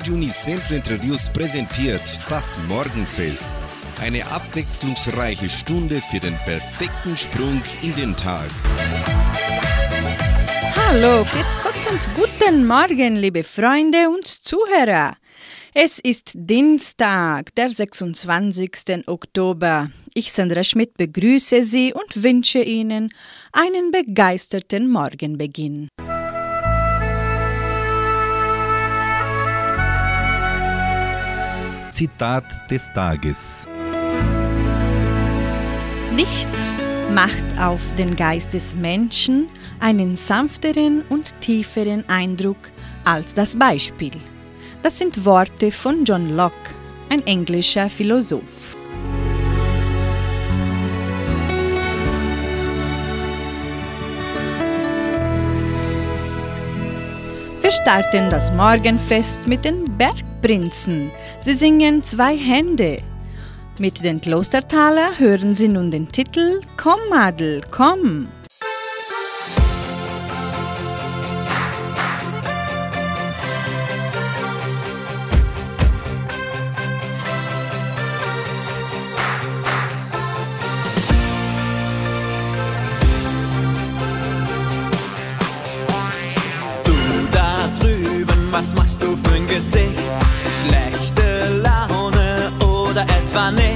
Radio Unicentro Interviews präsentiert das Morgenfest. Eine abwechslungsreiche Stunde für den perfekten Sprung in den Tag. Hallo, grüß Gott und guten Morgen, liebe Freunde und Zuhörer. Es ist Dienstag, der 26. Oktober. Ich, Sandra Schmidt, begrüße Sie und wünsche Ihnen einen begeisterten Morgenbeginn. Zitat des Tages. Nichts macht auf den Geist des Menschen einen sanfteren und tieferen Eindruck als das Beispiel. Das sind Worte von John Locke, ein englischer Philosoph. Wir starten das Morgenfest mit den Bergprinzen. Sie singen zwei Hände. Mit den Klostertaler hören Sie nun den Titel Komm Madel, komm. Du da drüben, was machst du für ein Gesicht? Oder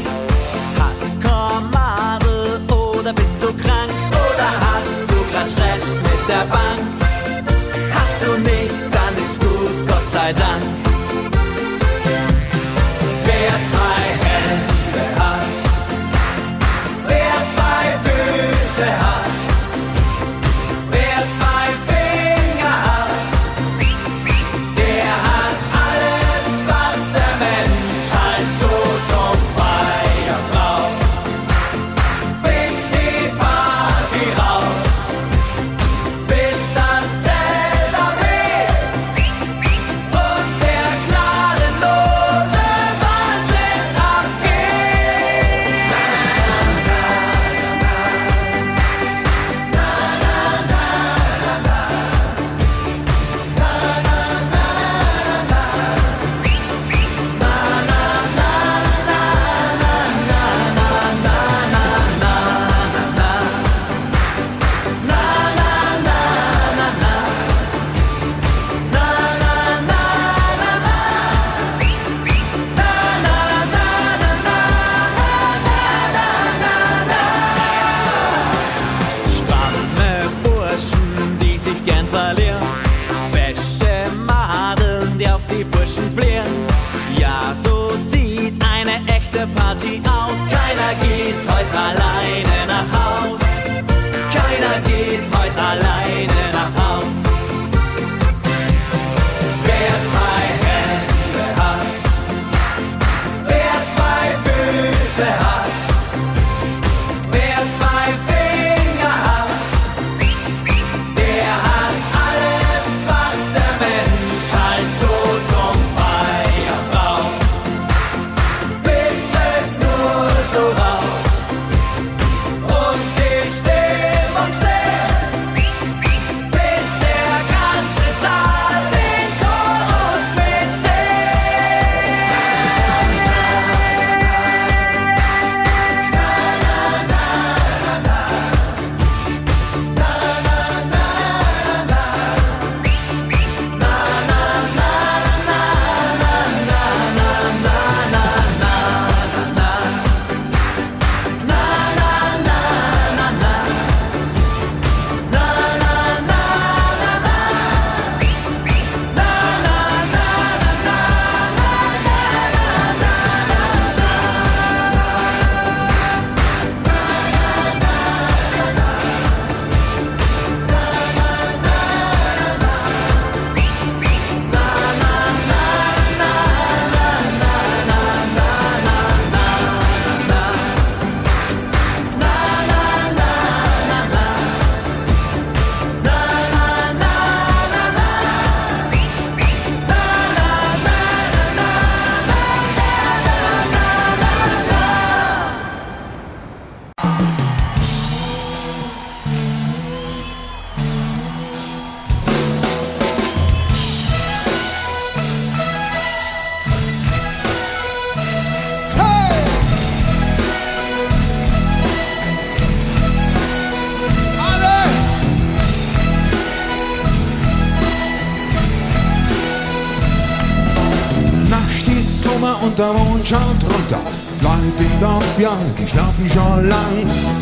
die schlafen schon lang.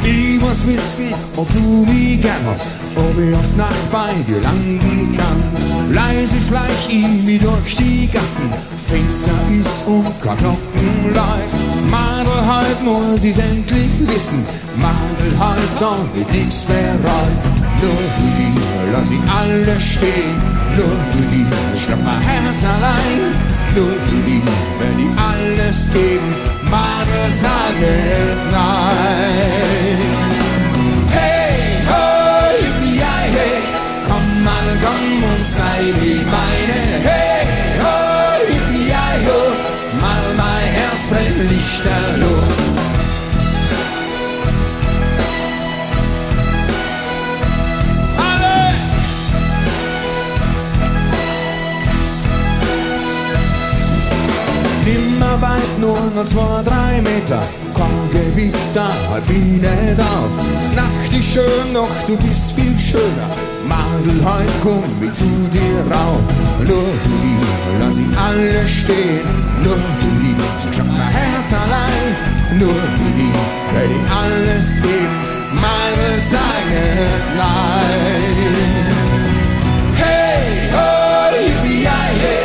Ich muss wissen, ob du mich gern hast, ob ich oft Nacht bei dir landen kann. Leise schleich ich mich durch die Gassen, Fenster ist und kein Glockenleut. Madel halt muss ich's endlich wissen, Madel halt, da wird nix verrollt. Nur für die lass ich alles stehen, nur für die schnapp mein Herz allein. Nur für die, wenn die alles geben, Madel sagen nein. Hey, ho, yippie, hey, komm Madel, komm und sei die meine. Hey, ho, yippie, ho, mal mein Herz brennt lichterloh. Noch zwei, drei Meter. Kein Gewitter, halt mich nicht auf. Nacht ist schön, doch du bist viel schöner. Madel, heut komm ich zu dir rauf. Nur für die lass ich alles stehen. Nur für die schau mein Herz allein. Nur für die werde ich alles geben. Madel, sage nein. Hey, yippie, hey,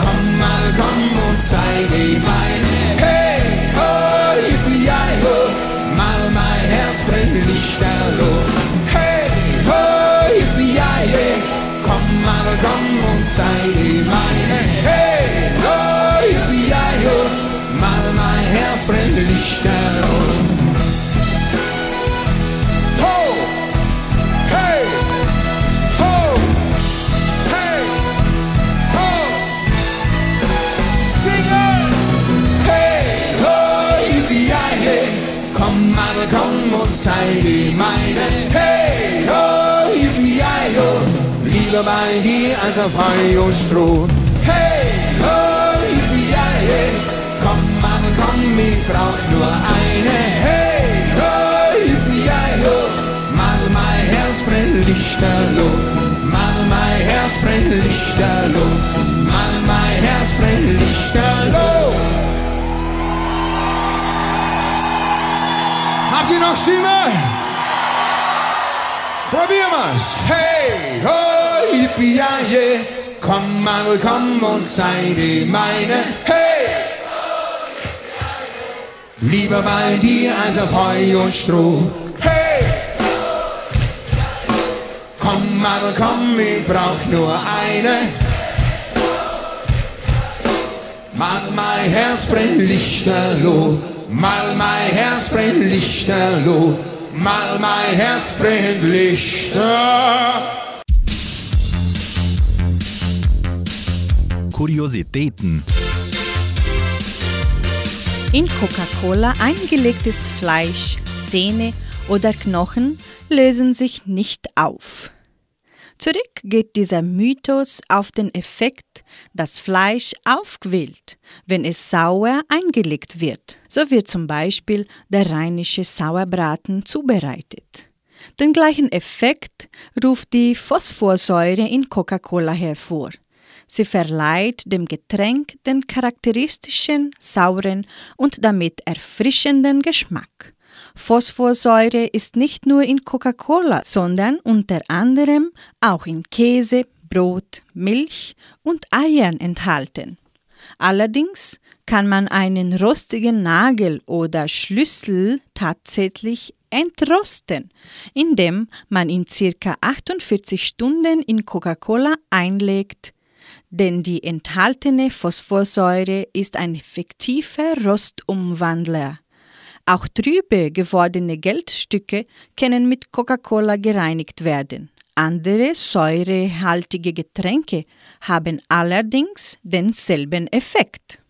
komm mal, komm und sei die meine. Hey, oh, yippie, oh, mal mein Herz brennt lichterloh. Hey, oh, yippie, hey, komm mal, komm und sei die meine. Hey, oh, yippie, oh, mal mein Herz brennt lichterloh. Ho! Madel, komm und sei die meine. Hey! Ho! Yippie, ho! Lieber bei dir als auf Heu und Stroh. Hey! Ho! Yippie, hey! Komm, Madel, komm, ich brauch nur eine. Hey! Ho! Yippie, ho! Mal mein Herz brennt lichterloh. Mal mein Herz brennt lichterloh. Mal mein Herz brennt lichterloh. Habt ihr noch Stimme? Probieren wir's. Hey, ho, yippie, ja, yeah. Komm, Madel, komm und sei die meine. Hey! Lieber bei dir als auf Heu und Stroh. Hey! Komm, Madel, komm, ich brauch nur eine. Mal mein Herz brennt lichterloh, mal mein Herz brennt lichterloh, mal mein Herz brennt lichter. Kuriositäten. In Coca-Cola eingelegtes Fleisch, Zähne oder Knochen lösen sich nicht auf. Zurück geht dieser Mythos auf den Effekt, dass Fleisch aufquillt, wenn es sauer eingelegt wird. So wird zum Beispiel der rheinische Sauerbraten zubereitet. Den gleichen Effekt ruft die Phosphorsäure in Coca-Cola hervor. Sie verleiht dem Getränk den charakteristischen, sauren und damit erfrischenden Geschmack. Phosphorsäure ist nicht nur in Coca-Cola, sondern unter anderem auch in Käse, Brot, Milch und Eiern enthalten. Allerdings kann man einen rostigen Nagel oder Schlüssel tatsächlich entrosten, indem man ihn circa 48 Stunden in Coca-Cola einlegt, denn die enthaltene Phosphorsäure ist ein effektiver Rostumwandler. Auch trübe gewordene Geldstücke können mit Coca-Cola gereinigt werden. Andere säurehaltige Getränke haben allerdings denselben Effekt.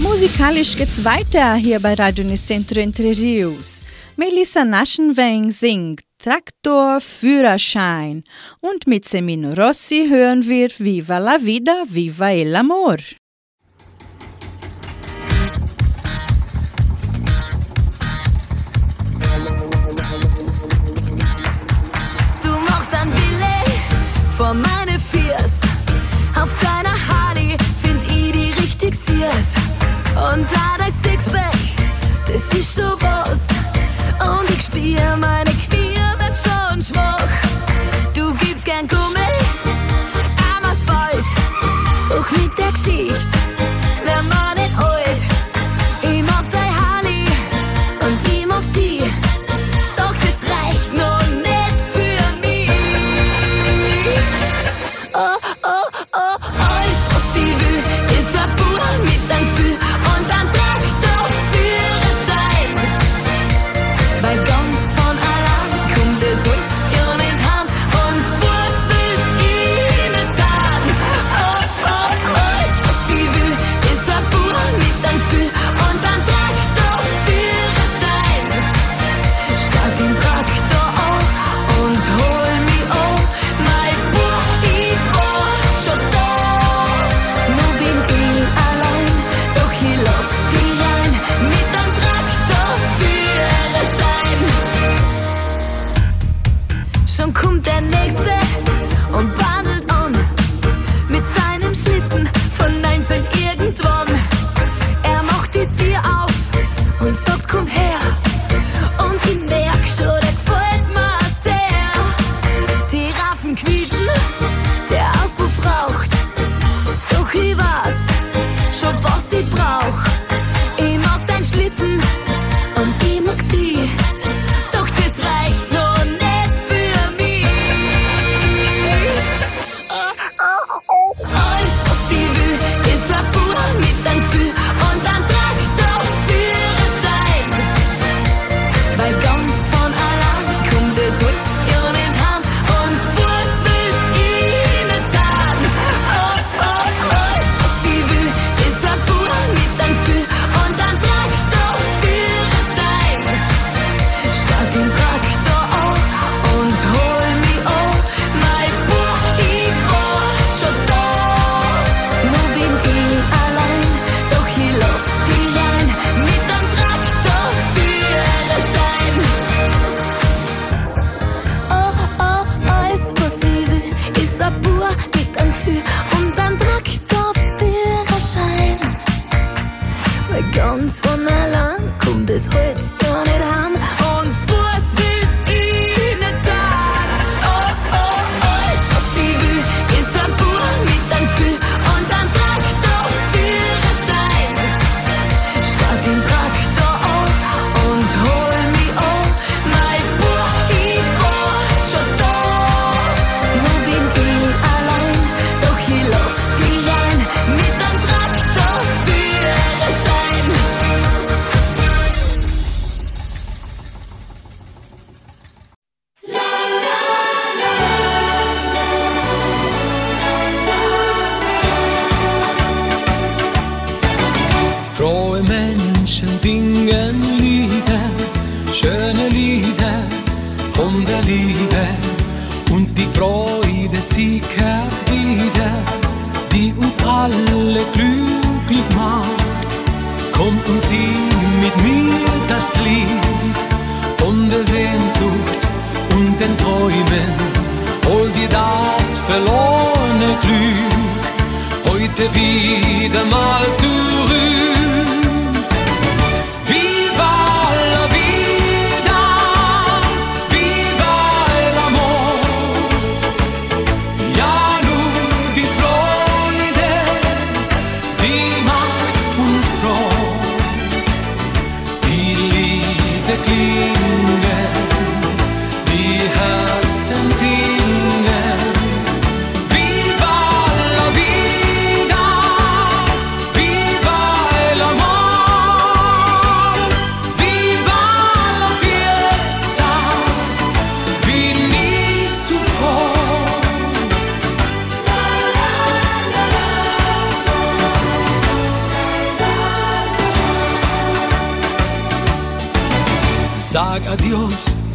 Musikalisch geht's weiter hier bei Radio Nicentro Entre Rios. Melissa Naschenweng singt Traktor Führerschein. Und mit Semino Rossi hören wir Viva la vida, viva el amor. Du machst ein Billet vor meine Fiers. Auf deiner Harley find ich die richtig Sears. Und da dein Sixpack, das ist schon was. Und ich spür meine und. Du gibst gern Gummel am Asphalt, doch mit der Geschichte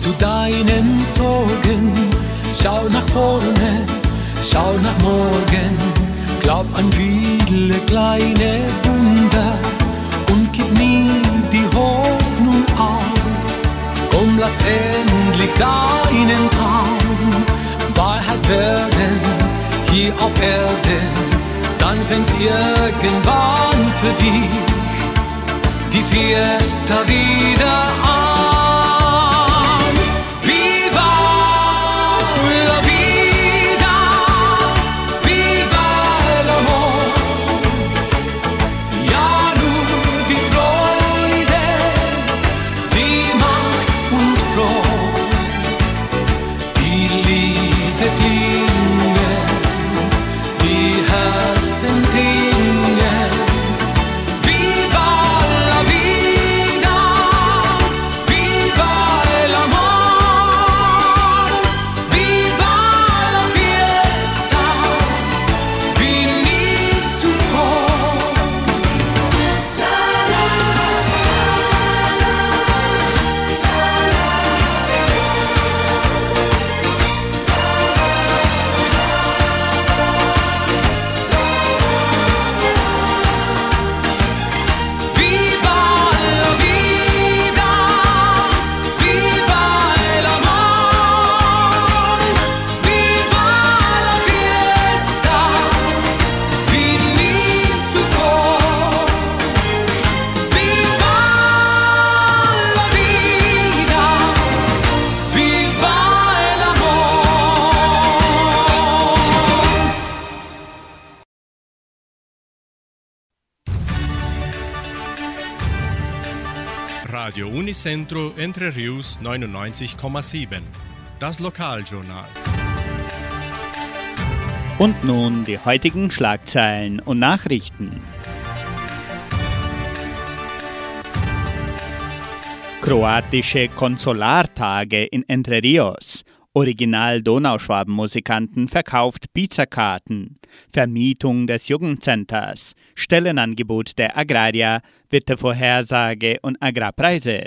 zu deinen Sorgen. Schau nach vorne, schau nach morgen. Glaub an viele kleine Wunder und gib nie die Hoffnung auf. Komm, lass endlich deinen Traum Wahrheit werden hier auf Erden. Dann fängt irgendwann für dich die Fiesta wieder an. Radio Unicentro Entre Rius 99,7. Das Lokaljournal. Und nun die heutigen Schlagzeilen und Nachrichten. Kroatische Konsulartage in Entre Rios. Original Donauschwaben-Musikanten verkauft Pizzakarten. Vermietung des Jugendcenters. Stellenangebot der Agraria, Wettervorhersage und Agrarpreise.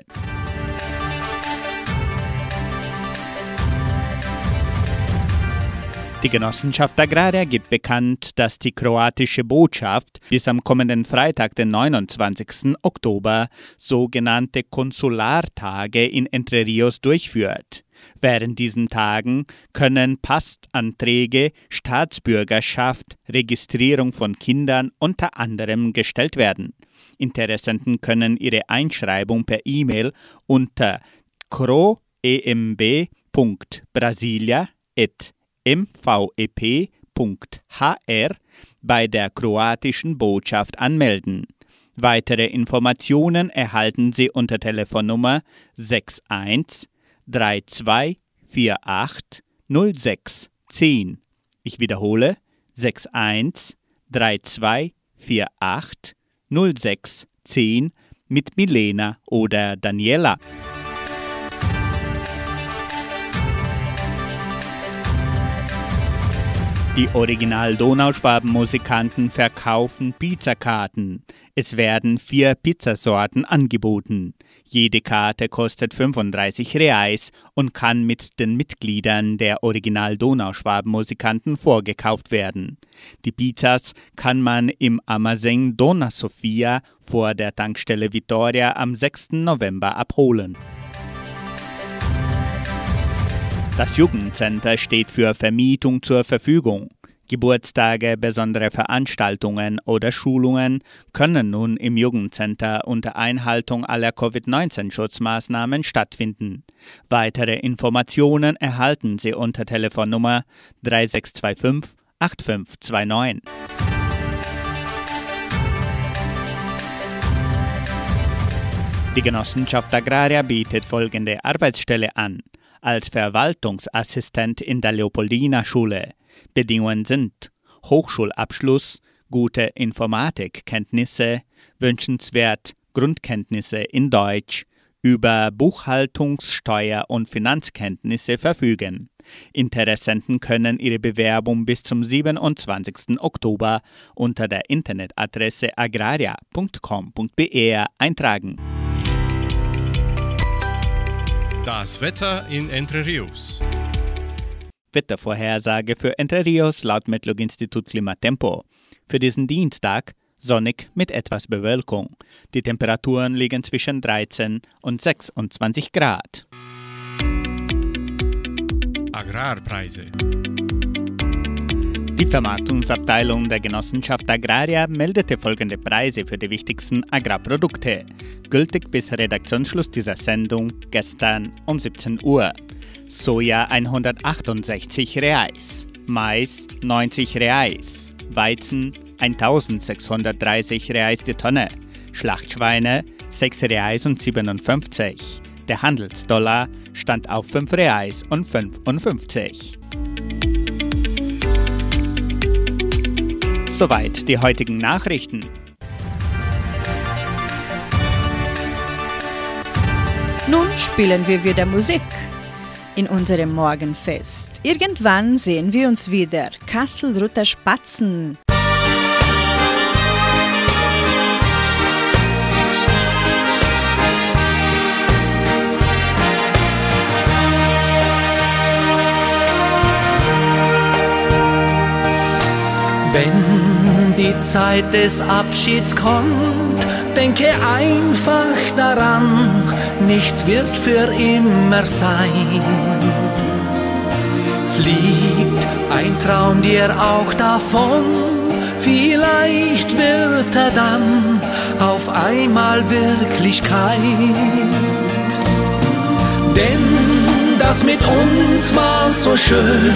Die Genossenschaft Agraria gibt bekannt, dass die kroatische Botschaft bis am kommenden Freitag, den 29. Oktober, sogenannte Konsulartage in Entre Rios durchführt. Während diesen Tagen können Passanträge, Staatsbürgerschaft, Registrierung von Kindern unter anderem gestellt werden. Interessenten können ihre Einschreibung per E-Mail unter croemb.brasilia.mvep.hr bei der kroatischen Botschaft anmelden. Weitere Informationen erhalten Sie unter Telefonnummer 61 3248 0610. Ich wiederhole 61 3248 0610 mit Milena oder Daniela. Die Original-Donauschwaben-Musikanten verkaufen Pizzakarten. Es werden vier Pizzasorten angeboten. Jede Karte kostet 35 Reais und kann mit den Mitgliedern der Original-Donauschwaben-Musikanten vorgekauft werden. Die Pizzas kann man im Amazon Dona Sofia vor der Tankstelle Vittoria am 6. November abholen. Das Jugendcenter steht für Vermietung zur Verfügung. Geburtstage, besondere Veranstaltungen oder Schulungen können nun im Jugendcenter unter Einhaltung aller Covid-19-Schutzmaßnahmen stattfinden. Weitere Informationen erhalten Sie unter Telefonnummer 3625 8529. Die Genossenschaft Agraria bietet folgende Arbeitsstelle an. Als Verwaltungsassistent in der Leopoldina Schule. Bedingungen sind Hochschulabschluss, gute Informatikkenntnisse, wünschenswert Grundkenntnisse in Deutsch, über Buchhaltungs-, Steuer- und Finanzkenntnisse verfügen. Interessenten können ihre Bewerbung bis zum 27. Oktober unter der Internetadresse agraria.com.br eintragen. Das Wetter in Entre Rios. Wettervorhersage für Entre Rios laut Metlog-Institut Klimatempo. Für diesen Dienstag sonnig mit etwas Bewölkung. Die Temperaturen liegen zwischen 13 und 26 Grad. Agrarpreise. Die Vermarktungsabteilung der Genossenschaft Agraria meldete folgende Preise für die wichtigsten Agrarprodukte, gültig bis Redaktionsschluss dieser Sendung gestern um 17 Uhr. Soja 168 Reais, Mais 90 Reais, Weizen 1630 Reais die Tonne, Schlachtschweine 6 Reais und 57. Der Handelsdollar stand auf 5 Reais und 55. Soweit die heutigen Nachrichten. Nun spielen wir wieder Musik in unserem Morgenfest. Irgendwann sehen wir uns wieder. Kastelrutter Spatzen. Wenn die Zeit des Abschieds kommt, denke einfach daran, nichts wird für immer sein. Fliegt ein Traum dir auch davon, vielleicht wird er dann auf einmal Wirklichkeit. Denn das mit uns war so schön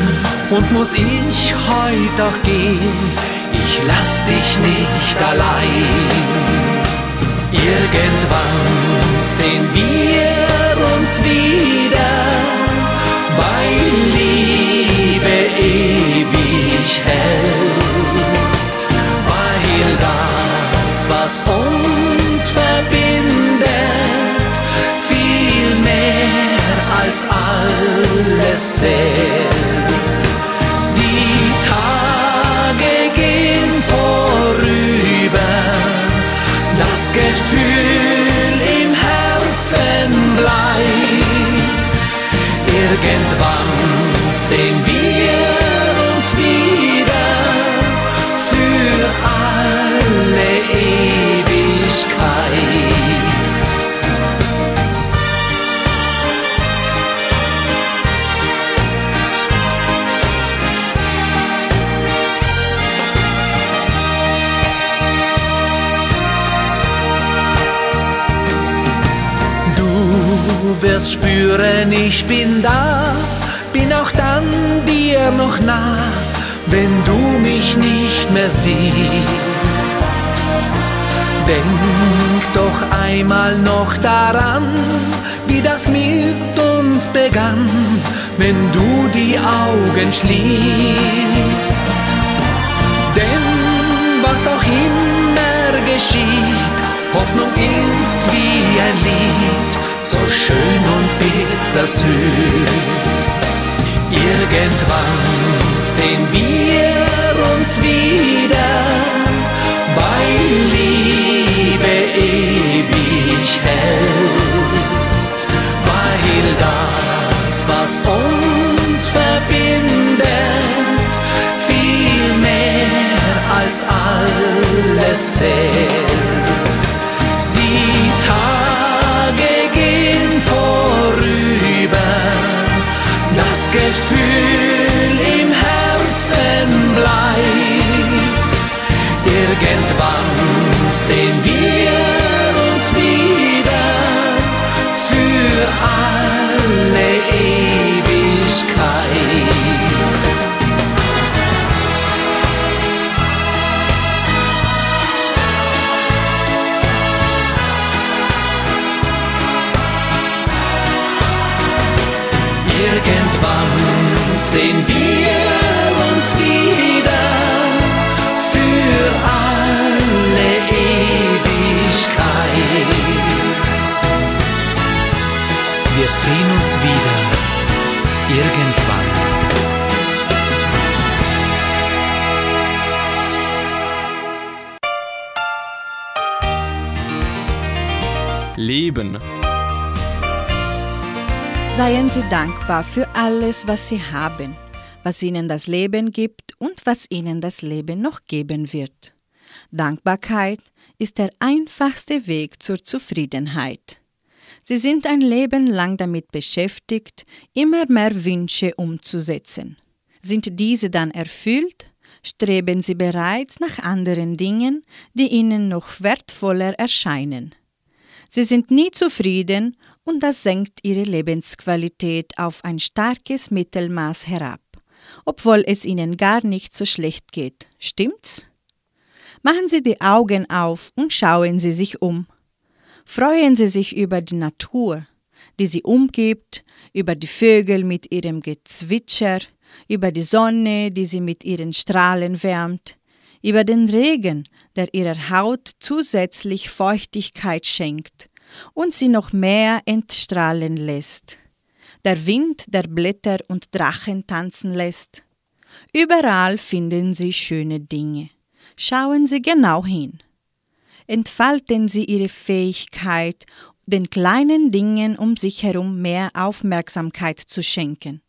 und muss ich heute auch gehen. Ich lass dich nicht allein. Irgendwann sehen wir uns wieder bei Liebe ewig hält, weil das, was uns verbindet, viel mehr als alles zählt. Gefühl im Herzen bleibt. Irgendwann spüren, ich bin da, bin auch dann dir noch nah, wenn du mich nicht mehr siehst. Denk doch einmal noch daran, wie das mit uns begann, wenn du die Augen schließt. Denn was auch immer geschieht, Hoffnung ist wie ein Lied, so schön und bittersüß. Irgendwann sehen wir uns wieder, weil Liebe ewig hält, weil das, was uns verbindet, viel mehr als alles zählt. Irgendwann sehen wir uns wieder für alle Ewigkeit. Wir sehen uns wieder irgendwann. Leben. Seien Sie dankbar für alles, was Sie haben, was Ihnen das Leben gibt und was Ihnen das Leben noch geben wird. Dankbarkeit ist der einfachste Weg zur Zufriedenheit. Sie sind ein Leben lang damit beschäftigt, immer mehr Wünsche umzusetzen. Sind diese dann erfüllt, streben Sie bereits nach anderen Dingen, die Ihnen noch wertvoller erscheinen. Sie sind nie zufrieden und das senkt ihre Lebensqualität auf ein starkes Mittelmaß herab, obwohl es ihnen gar nicht so schlecht geht. Stimmt's? Machen Sie die Augen auf und schauen Sie sich um. Freuen Sie sich über die Natur, die Sie umgibt, über die Vögel mit ihrem Gezwitscher, über die Sonne, die Sie mit ihren Strahlen wärmt, über den Regen, der ihrer Haut zusätzlich Feuchtigkeit schenkt und sie noch mehr entstrahlen lässt. Der Wind, der Blätter und Drachen tanzen lässt. Überall finden Sie schöne Dinge. Schauen Sie genau hin. Entfalten Sie Ihre Fähigkeit, den kleinen Dingen um sich herum mehr Aufmerksamkeit zu schenken.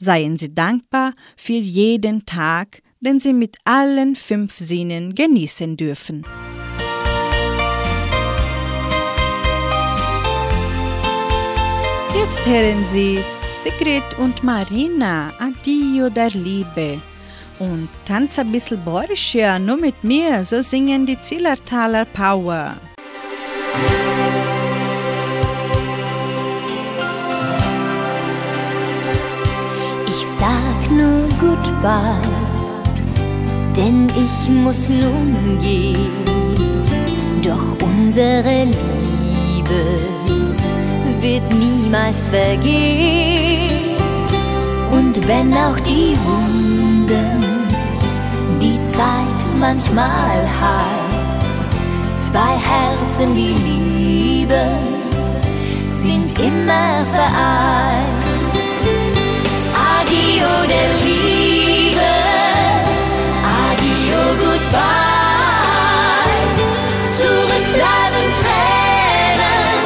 Seien Sie dankbar für jeden Tag, den Sie mit allen fünf Sinnen genießen dürfen. Jetzt hören Sie Sigrid und Marina, Adio der Liebe. Und tanz ein bisschen Borischer, nur mit mir, so singen die Zillertaler Power. Ich sag nur Goodbye, denn ich muss nun gehen. Doch unsere Liebe wird niemals vergehen. Und wenn auch die die Zeit manchmal heilt, zwei Herzen, die lieben, sind immer vereint. Adio der Liebe, adio goodbye. Zurück bleiben Tränen,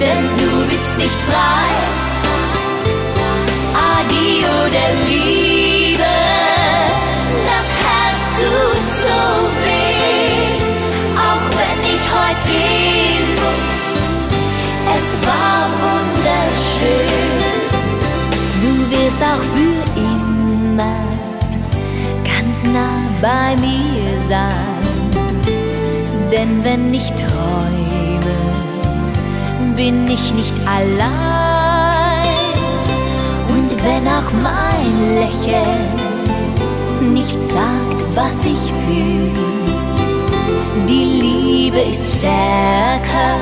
denn du bist nicht frei. Adio der Liebe, bei mir sein. Denn wenn ich träume, bin ich nicht allein. Und wenn auch mein Lächeln nicht sagt, was ich fühle, die Liebe ist stärker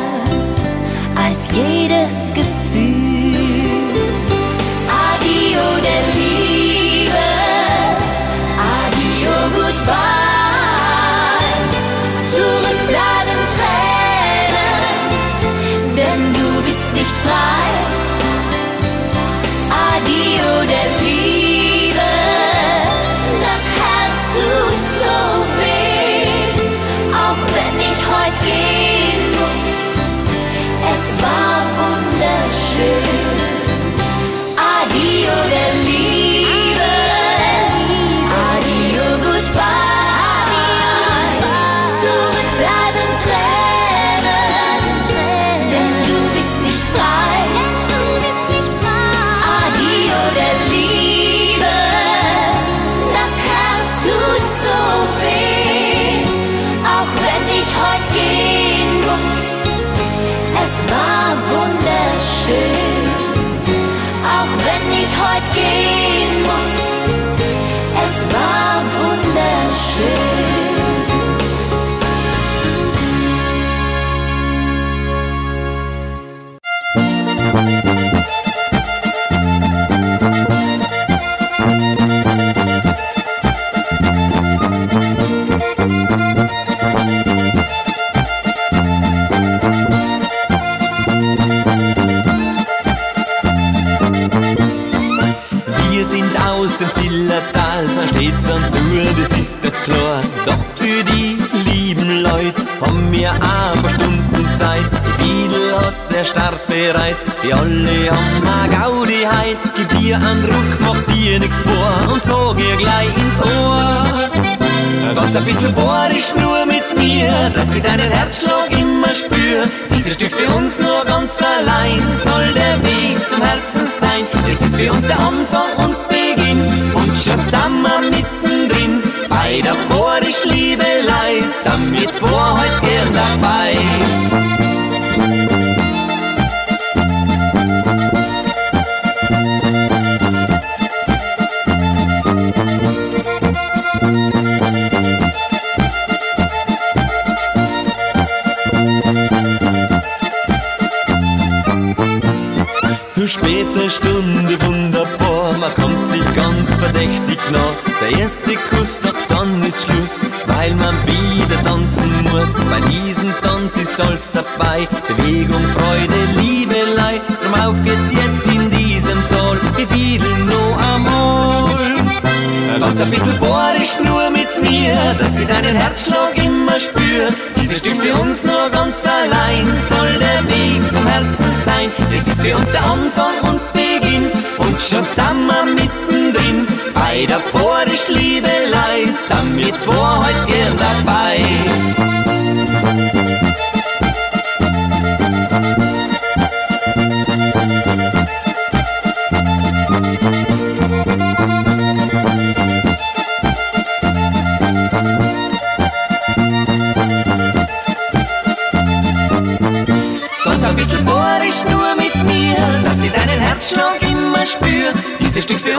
als jedes Gefühl. Wir aber Stunden Zeit. Fiedel hat der Start bereit, wir alle haben a Gaudi heit. Gib dir einen Ruck, mach dir nix vor und sag ihr gleich ins Ohr. Ganz ein bisschen bohrisch nur mit mir, dass ich deinen Herzschlag immer spür. Dieses Stück für uns nur ganz allein soll der Weg zum Herzen sein. Es ist für uns der Anfang und Beginn und schon sind wir mittendrin. Bei der bohrisch Liebelei sind wir zwei heute gern dabei. Zu später Stunde wunderbar, man kommt sich ganz verdächtig nah. Der erste Kuss, doch dann ist Schluss, weil man wieder tanzen muss. Bei diesem Tanz ist alles dabei, Bewegung, Freude, Liebelei. Drum auf geht's jetzt in diesem Saal, wir fiedeln noch einmal. Ganz ein bisschen bohrisch nur mit mir, dass ich deinen Herzschlag immer spür. Dieses Stück für uns nur ganz allein soll der Weg zum Herzen sein. Es ist für uns der Anfang und Beginn und schon sind wir mittendrin. Bei der bohrisch Liebelei sind wir zwei heute gern dabei. Ganz ein bisschen bohrisch nur mit mir, dass ich deinen Herzschlag immer spür. Dieses Stück für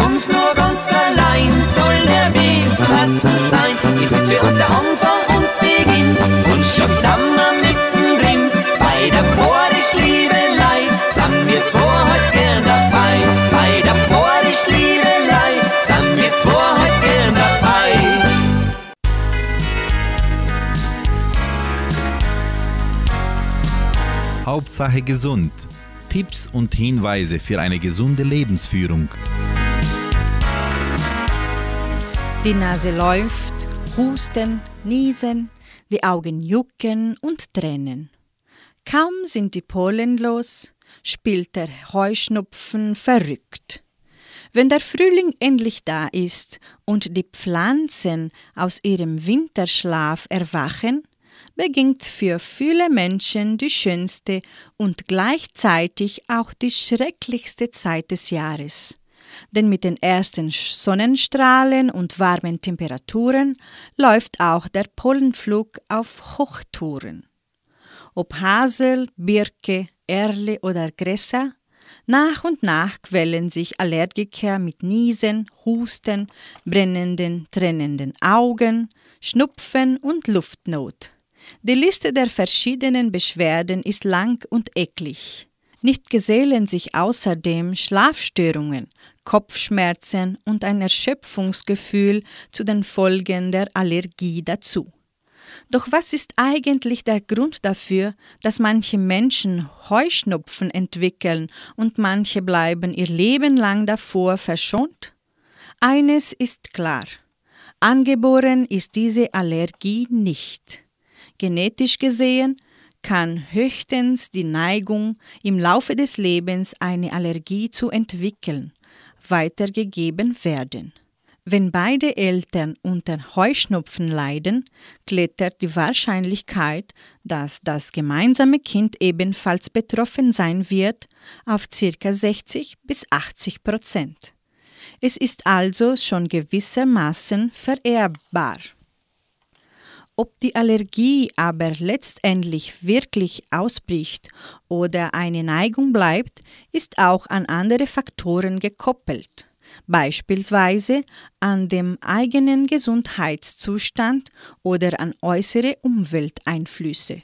Hauptsache gesund. Tipps und Hinweise für eine gesunde Lebensführung. Die Nase läuft, Husten, Niesen, die Augen jucken und tränen. Kaum sind die Pollen los, spielt der Heuschnupfen verrückt. Wenn der Frühling endlich da ist und die Pflanzen aus ihrem Winterschlaf erwachen, beginnt für viele Menschen die schönste und gleichzeitig auch die schrecklichste Zeit des Jahres. Denn mit den ersten Sonnenstrahlen und warmen Temperaturen läuft auch der Pollenflug auf Hochtouren. Ob Hasel, Birke, Erle oder Gräser, nach und nach quälen sich Allergiker mit Niesen, Husten, brennenden, trennenden Augen, Schnupfen und Luftnot. Die Liste der verschiedenen Beschwerden ist lang und eklig. Nicht gesellen sich außerdem Schlafstörungen, Kopfschmerzen und ein Erschöpfungsgefühl zu den Folgen der Allergie dazu. Doch was ist eigentlich der Grund dafür, dass manche Menschen Heuschnupfen entwickeln und manche bleiben ihr Leben lang davor verschont? Eines ist klar. Angeboren ist diese Allergie nicht. Genetisch gesehen kann höchstens die Neigung, im Laufe des Lebens eine Allergie zu entwickeln, weitergegeben werden. Wenn beide Eltern unter Heuschnupfen leiden, klettert die Wahrscheinlichkeit, dass das gemeinsame Kind ebenfalls betroffen sein wird, auf ca. 60 bis 80 Prozent. Es ist also schon gewissermaßen vererbbar. Ob die Allergie aber letztendlich wirklich ausbricht oder eine Neigung bleibt, ist auch an andere Faktoren gekoppelt beispielsweise an dem eigenen Gesundheitszustand oder an äußere Umwelteinflüsse.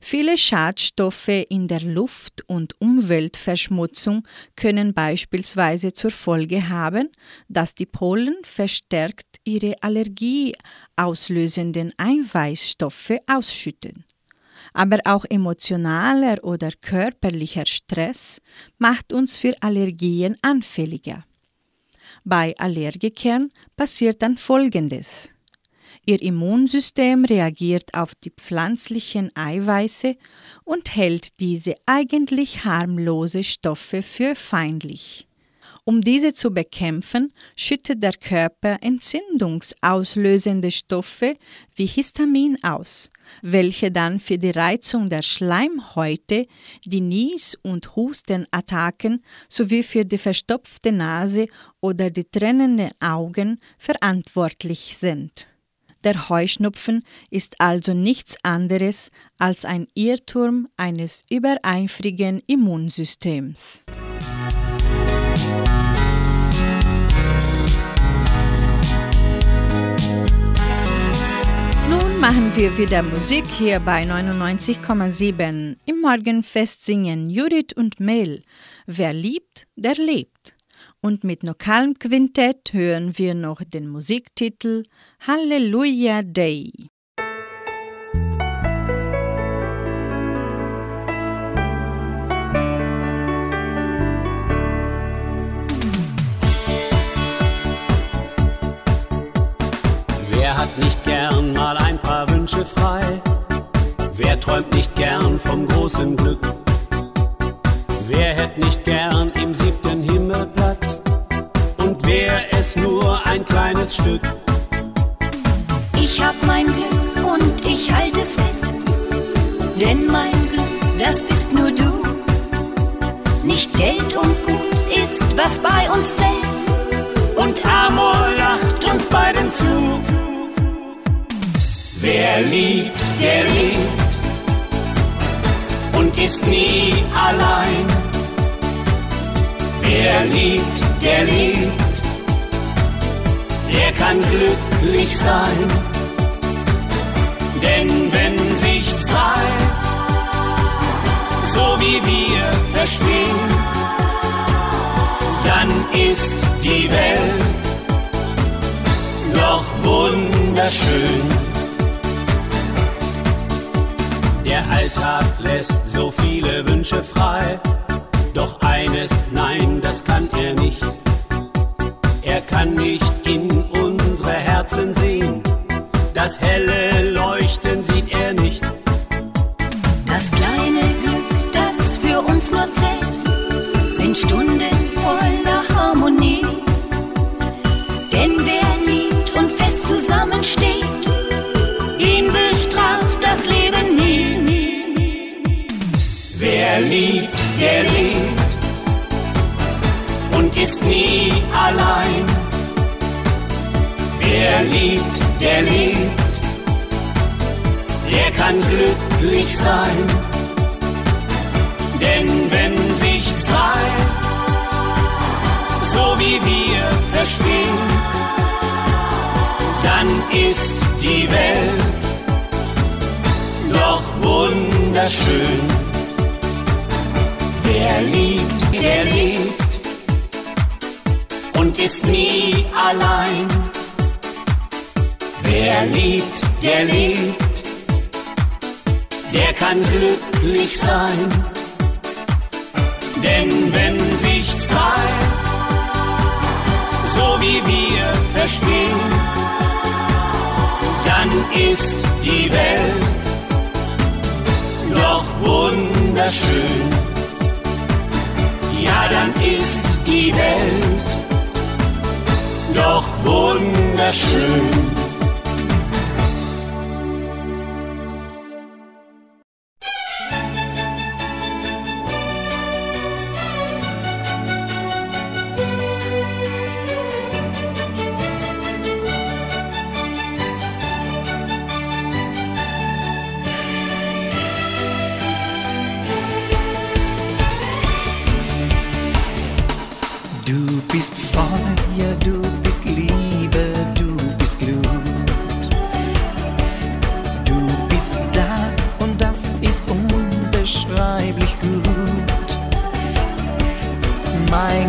Viele Schadstoffe in der Luft- und Umweltverschmutzung können beispielsweise zur Folge haben, dass die Pollen verstärkt ihre allergieauslösenden Eiweißstoffe ausschütten. Aber auch emotionaler oder körperlicher Stress macht uns für Allergien anfälliger. Bei Allergikern passiert dann Folgendes. Ihr Immunsystem reagiert auf die pflanzlichen Eiweiße und hält diese eigentlich harmlose Stoffe für feindlich. Um diese zu bekämpfen, schüttet der Körper entzündungsauslösende Stoffe wie Histamin aus, welche dann für die Reizung der Schleimhäute, die Nies- und Hustenattacken sowie für die verstopfte Nase oder die trennenden Augen verantwortlich sind. Der Heuschnupfen ist also nichts anderes als ein Irrtum eines übereifrigen Immunsystems. machen wir wieder Musik hier bei 99,7. Im Morgenfest singen Judith und Mel. Wer liebt, der lebt. Und mit Nokalm Quintett hören wir noch den Musiktitel Halleluja Day. Wer hat nicht gern mal ein Wünsche frei. Wer träumt nicht gern vom großen Glück? Wer hätte nicht gern im siebten es nur ein kleines Stück? Ich hab mein Glück und ich halte es fest. Denn mein Glück, das bist nur du. Nicht Geld und Gut ist, was bei uns zählt. Und Amor lacht uns beiden zu. Wer liebt, der liebt und ist nie allein. Wer liebt, der liebt, der kann glücklich sein. Denn wenn sich zwei, so wie wir verstehen, dann ist die Welt doch wunderschön. Der Alltag lässt so viele Wünsche frei, doch eines, nein, das kann er nicht er kann nicht in unsere Herzen sehen. Das helle Leuchten sieht er nicht. Das kleine Glück, das für uns nur zählt, sind Stunden. 是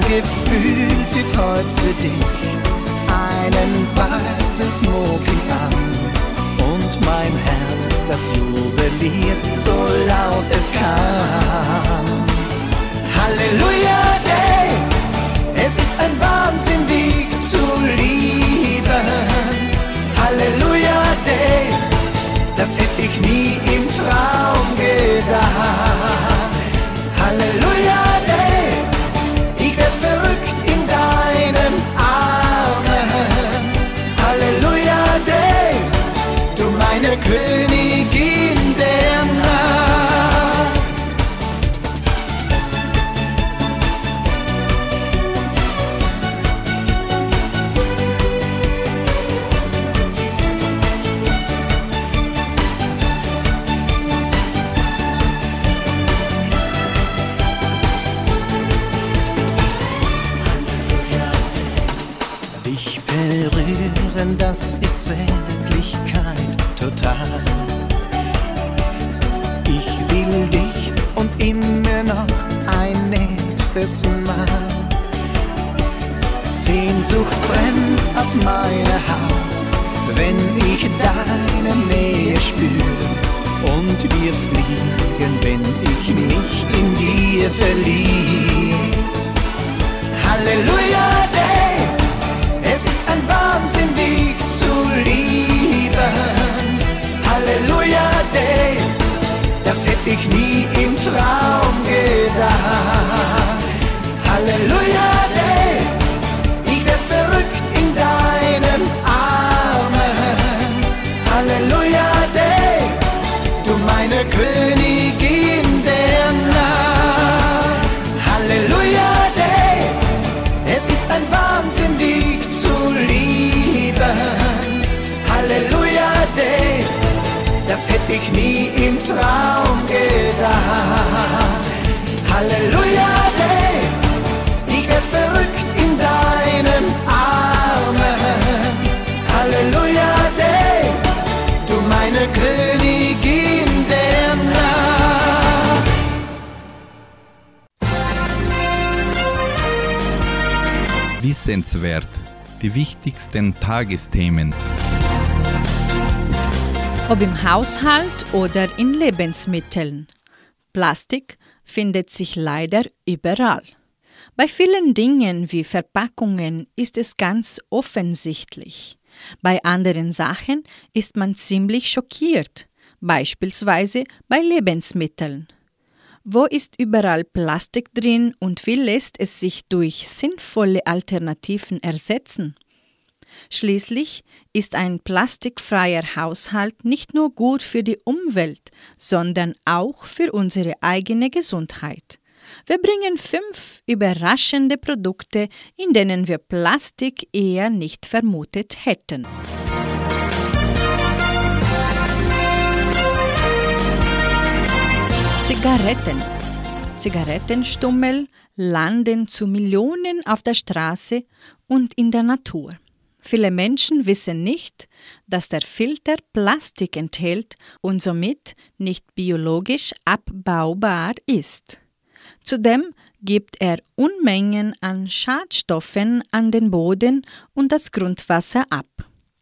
Gefühl zieht heute für dich einen weißen Smoking an. Und mein Herz, das jubiliert so laut es kann. Halleluja Day, es ist ein Wahnsinn, dich zu lieben. Halleluja Day, das hätte ich nie im Traum gedacht. das hätte ich nie im Traum gedacht. Halleluja, hey, ich werd verrückt in deinen Armen. Halleluja, hey, du meine Königin der Nacht. Wissenswert, die wichtigsten Tagesthemen ob im Haushalt oder in Lebensmitteln. Plastik findet sich leider überall. Bei vielen Dingen wie Verpackungen ist es ganz offensichtlich. Bei anderen Sachen ist man ziemlich schockiert, beispielsweise bei Lebensmitteln. Wo ist überall Plastik drin und wie lässt es sich durch sinnvolle Alternativen ersetzen? Schließlich ist ein plastikfreier Haushalt nicht nur gut für die Umwelt, sondern auch für unsere eigene Gesundheit. Wir bringen fünf überraschende Produkte, in denen wir Plastik eher nicht vermutet hätten. Zigaretten. Zigarettenstummel landen zu Millionen auf der Straße und in der Natur. Viele Menschen wissen nicht, dass der Filter Plastik enthält und somit nicht biologisch abbaubar ist. Zudem gibt er Unmengen an Schadstoffen an den Boden und das Grundwasser ab.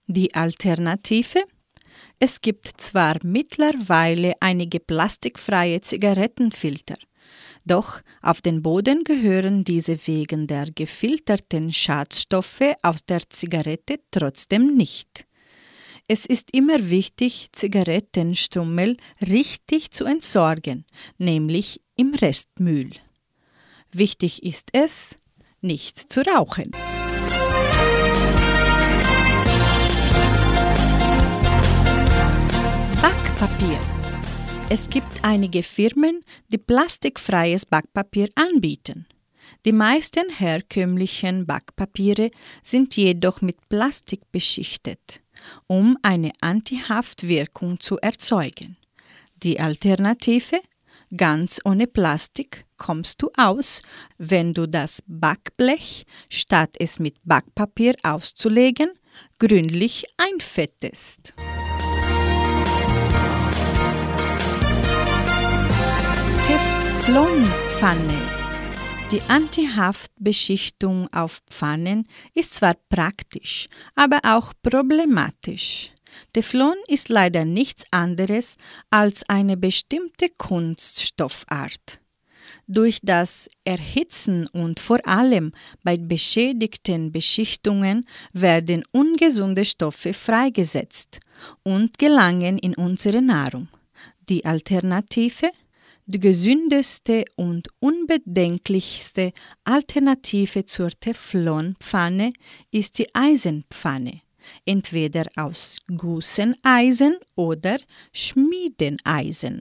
Die Alternative? Es gibt zwar mittlerweile einige plastikfreie Zigarettenfilter, doch auf den Boden gehören diese wegen der gefilterten Schadstoffe aus der Zigarette trotzdem nicht. Es ist immer wichtig, Zigarettenstummel richtig zu entsorgen, nämlich im Restmüll. Wichtig ist es, nicht zu rauchen. Backpapier. Es gibt einige Firmen, die plastikfreies Backpapier anbieten. Die meisten herkömmlichen Backpapiere sind jedoch mit Plastik beschichtet, um eine Antihaftwirkung zu erzeugen. Die Alternative? Ganz ohne Plastik kommst du aus, wenn du das Backblech, statt es mit Backpapier auszulegen, gründlich einfettest. Teflonpfanne. Die Antihaftbeschichtung auf Pfannen ist zwar praktisch, aber auch problematisch. Teflon ist leider nichts anderes als eine bestimmte Kunststoffart. Durch das Erhitzen und vor allem bei beschädigten Beschichtungen werden ungesunde Stoffe freigesetzt und gelangen in unsere Nahrung. Die Alternative? Die gesündeste und unbedenklichste Alternative zur Teflonpfanne ist die Eisenpfanne, entweder aus Gusseneisen oder Schmiedeneisen.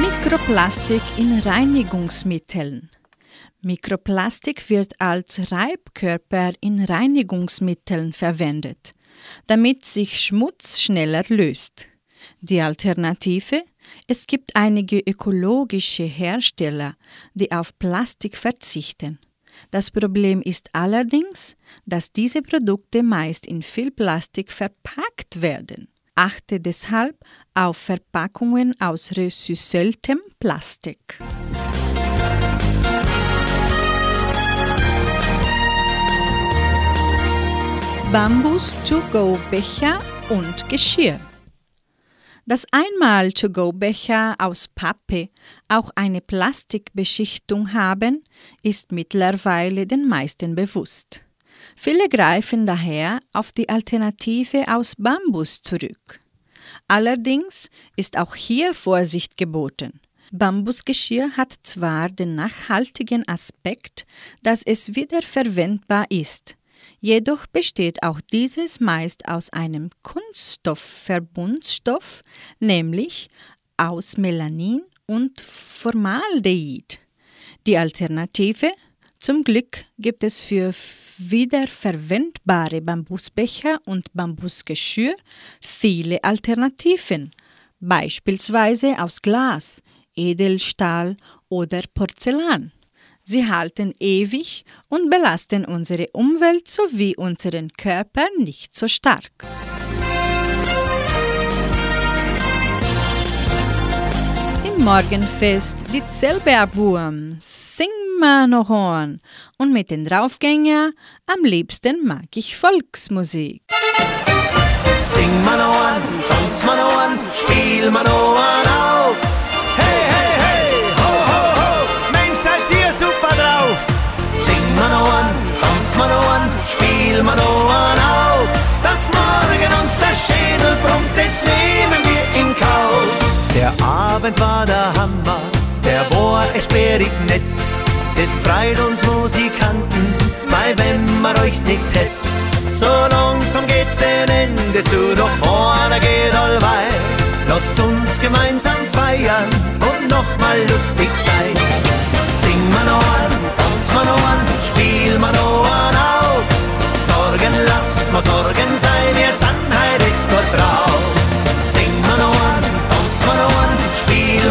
Mikroplastik in Reinigungsmitteln. Mikroplastik wird als Reibkörper in Reinigungsmitteln verwendet damit sich Schmutz schneller löst. Die Alternative? Es gibt einige ökologische Hersteller, die auf Plastik verzichten. Das Problem ist allerdings, dass diese Produkte meist in viel Plastik verpackt werden. Achte deshalb auf Verpackungen aus recyceltem Plastik. Bambus-to-go-Becher und Geschirr. Dass einmal To-Go-Becher aus Pappe auch eine Plastikbeschichtung haben, ist mittlerweile den meisten bewusst. Viele greifen daher auf die Alternative aus Bambus zurück. Allerdings ist auch hier Vorsicht geboten. Bambusgeschirr hat zwar den nachhaltigen Aspekt, dass es wiederverwendbar ist, Jedoch besteht auch dieses meist aus einem Kunststoffverbundstoff, nämlich aus Melanin und Formaldehyd. Die Alternative? Zum Glück gibt es für wiederverwendbare Bambusbecher und Bambusgeschirr viele Alternativen, beispielsweise aus Glas, Edelstahl oder Porzellan. Sie halten ewig und belasten unsere Umwelt sowie unseren Körper nicht so stark. Im Morgenfest die Zellbeerbuhm. Sing ma noch an. Und mit den Draufgänger am liebsten mag ich Volksmusik. Sing ma noch an, tanz ma noch an, spiel ma noch an Abend war der Hammer, der war echt bärig nett. Das freut uns Musikanten, weil wenn man euch nicht hätt. So langsam geht's den Ende zu, doch vorne geht allweil. Lasst uns gemeinsam feiern und nochmal lustig sein. Sing mal noch an, tanz mal noch an, spiel mal noch an auf. Sorgen lass mal Sorgen sein, wir sind heute echt drauf.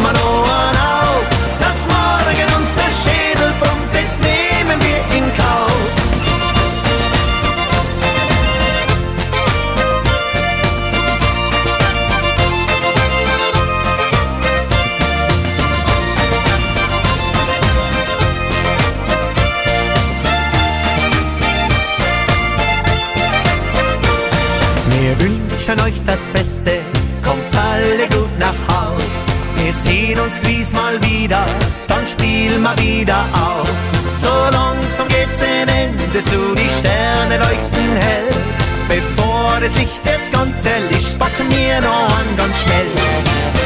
Mal noch auf. Dass morgen uns der Schädel brummt, das nehmen wir in Kauf. Wir wünschen euch das Beste, kommt alle gut. Wir sehen uns gewiss mal wieder, dann spiel mal wieder auf. So langsam geht's dem Ende zu, die Sterne leuchten hell. Bevor das Licht jetzt ganz erlischt, packen wir noch an ganz schnell.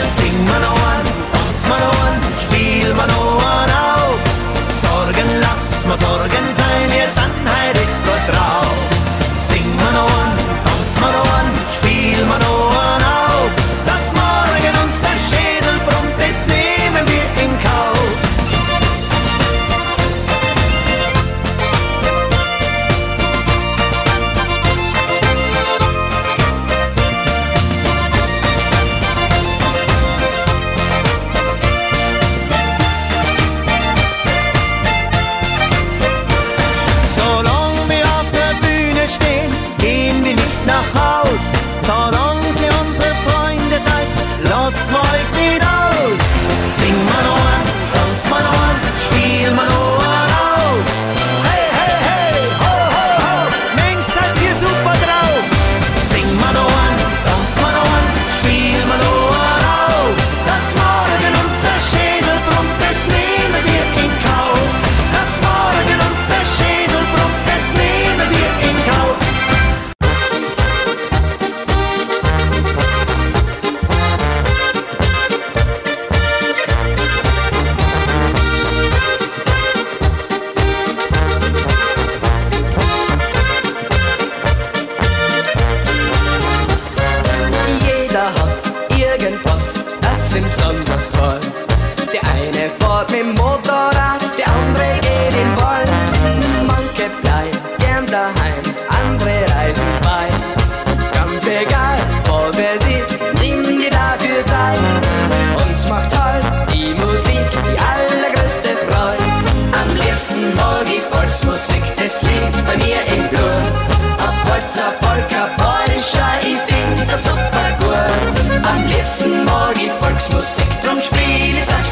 Sing mal noch an, tanz mal noch an, spiel mal noch an auf. Sorgen lass mal Sorgen sein, wir sind heute echt gut drauf. Sing mal noch an,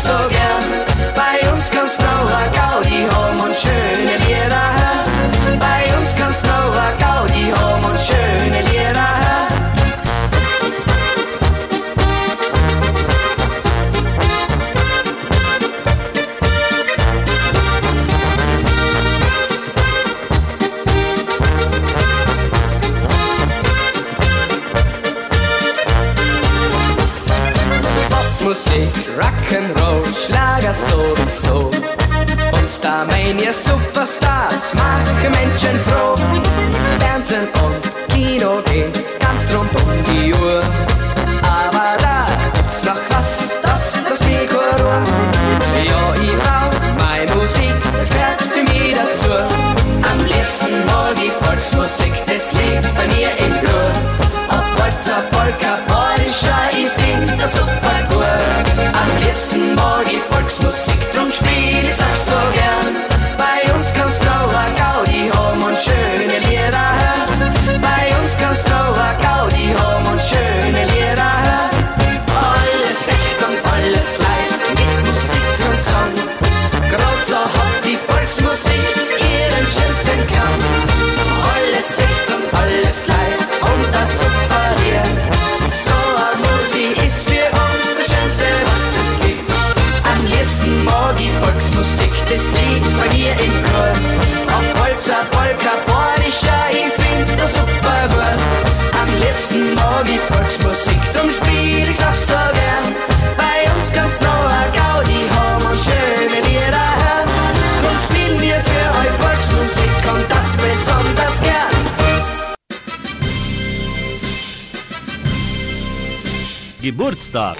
so Geburtstag.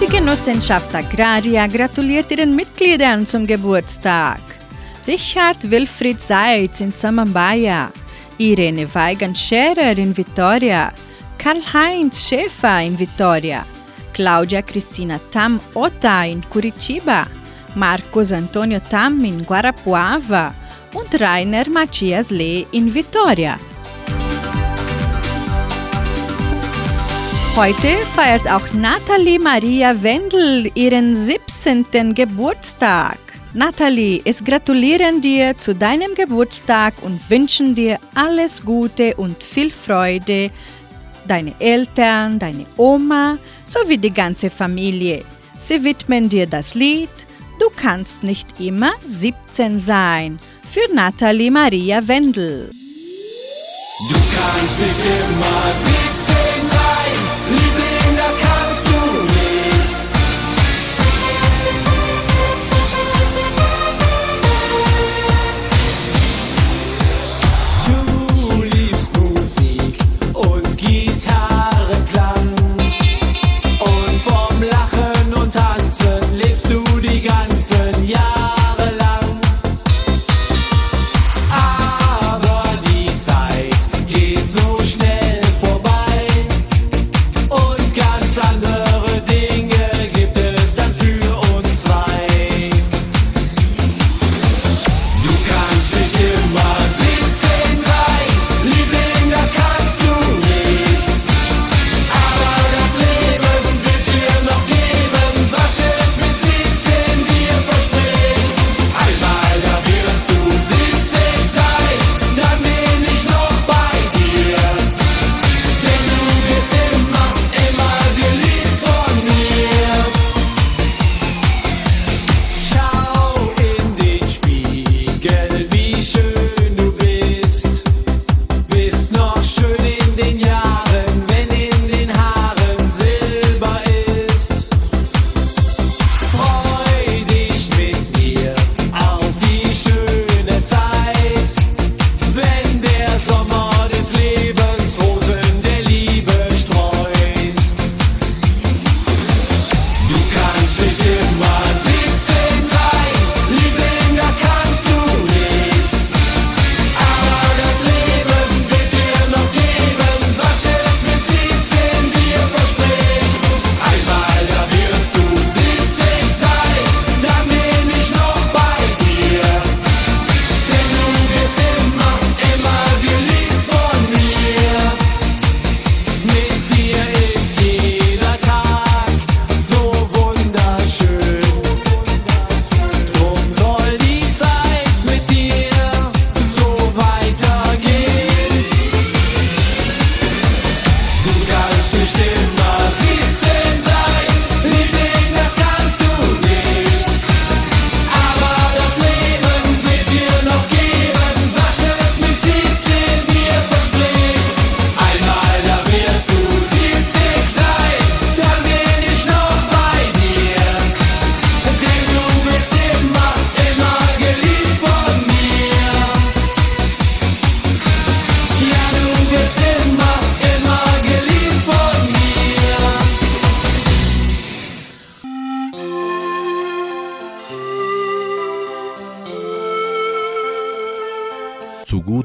Die Genossenschaft Agraria gratuliert ihren Mitgliedern zum Geburtstag. Richard Wilfried Seitz in Samambaya, Irene Weigand-Scherer in Vitoria, Karl-Heinz Schäfer in Vitoria, Claudia Christina Tam Ota in Curitiba, Marcos Antonio Tam in Guarapuava und Rainer Matthias Lee in Vitoria. Heute feiert auch Nathalie Maria Wendel ihren 17. Geburtstag. Nathalie, es gratulieren dir zu deinem Geburtstag und wünschen dir alles Gute und viel Freude. Deine Eltern, deine Oma sowie die ganze Familie. Sie widmen dir das Lied Du kannst nicht immer 17 sein für Nathalie Maria Wendel. Du kannst nicht immer 17 sein. Libera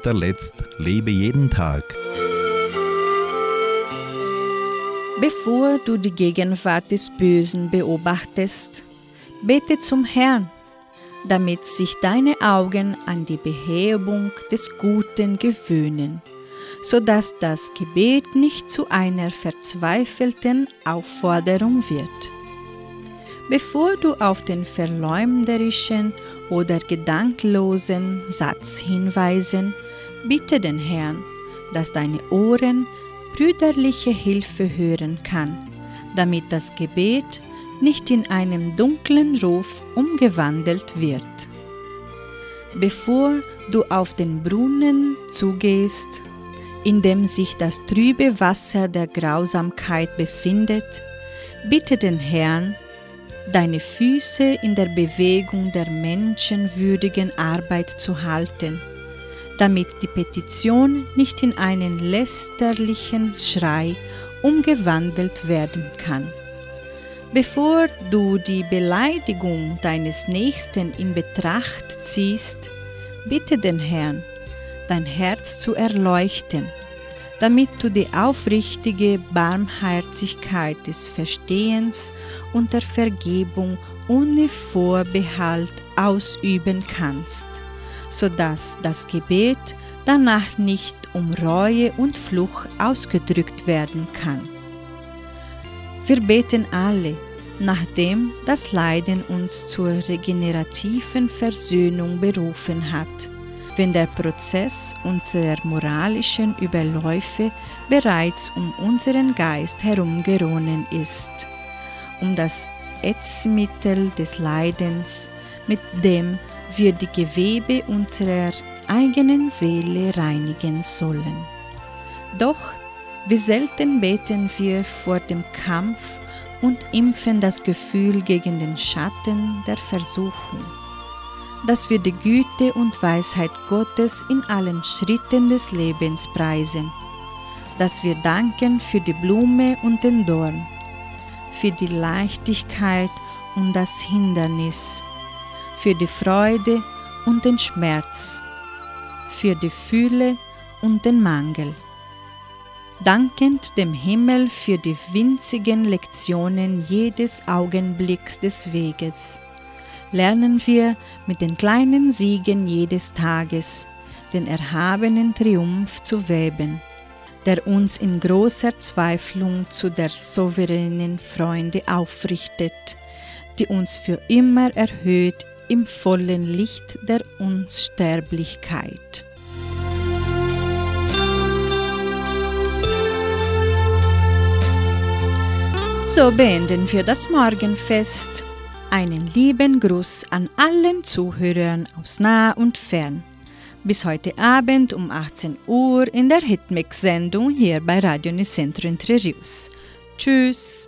guter Letzt, lebe jeden Tag. Bevor du die Gegenwart des Bösen beobachtest, bete zum Herrn, damit sich deine Augen an die Behebung des Guten gewöhnen, sodass das Gebet nicht zu einer verzweifelten Aufforderung wird. Bevor du auf den verleumderischen oder gedanklosen Satz hinweisen, Bitte den Herrn, dass deine Ohren brüderliche Hilfe hören kann, damit das Gebet nicht in einem dunklen Ruf umgewandelt wird. Bevor du auf den Brunnen zugehst, in dem sich das trübe Wasser der Grausamkeit befindet, bitte den Herrn, deine Füße in der Bewegung der menschenwürdigen Arbeit zu halten damit die Petition nicht in einen lästerlichen Schrei umgewandelt werden kann. Bevor du die Beleidigung deines Nächsten in Betracht ziehst, bitte den Herrn, dein Herz zu erleuchten, damit du die aufrichtige Barmherzigkeit des Verstehens und der Vergebung ohne Vorbehalt ausüben kannst, sodass das Gebet danach nicht um Reue und Fluch ausgedrückt werden kann. Wir beten alle, nachdem das Leiden uns zur regenerativen Versöhnung berufen hat, wenn der Prozess unserer moralischen Überläufe bereits um unseren Geist herumgeronnen ist, um das Ätzmittel des Leidens, mit dem wir die Gewebe unserer eigenen Seele reinigen sollen. Doch wie selten beten wir vor dem Kampf und impfen das Gefühl gegen den Schatten der Versuchung, dass wir die Güte und Weisheit Gottes in allen Schritten des Lebens preisen, dass wir danken für die Blume und den Dorn, für die Leichtigkeit und das Hindernis, für die Freude und den Schmerz, für die Fülle und den Mangel. Dankend dem Himmel für die winzigen Lektionen jedes Augenblicks des Weges, lernen wir mit den kleinen Siegen jedes Tages den erhabenen Triumph zu weben, der uns in großer Zweiflung zu der souveränen Freunde aufrichtet, die uns für immer erhöht im vollen Licht der Unsterblichkeit. So beenden wir das Morgenfest. Einen lieben Gruß an allen Zuhörern aus nah und fern. Bis heute Abend um 18 Uhr in der Hitmix-Sendung hier bei Radio Nicentro Entre. Tschüss!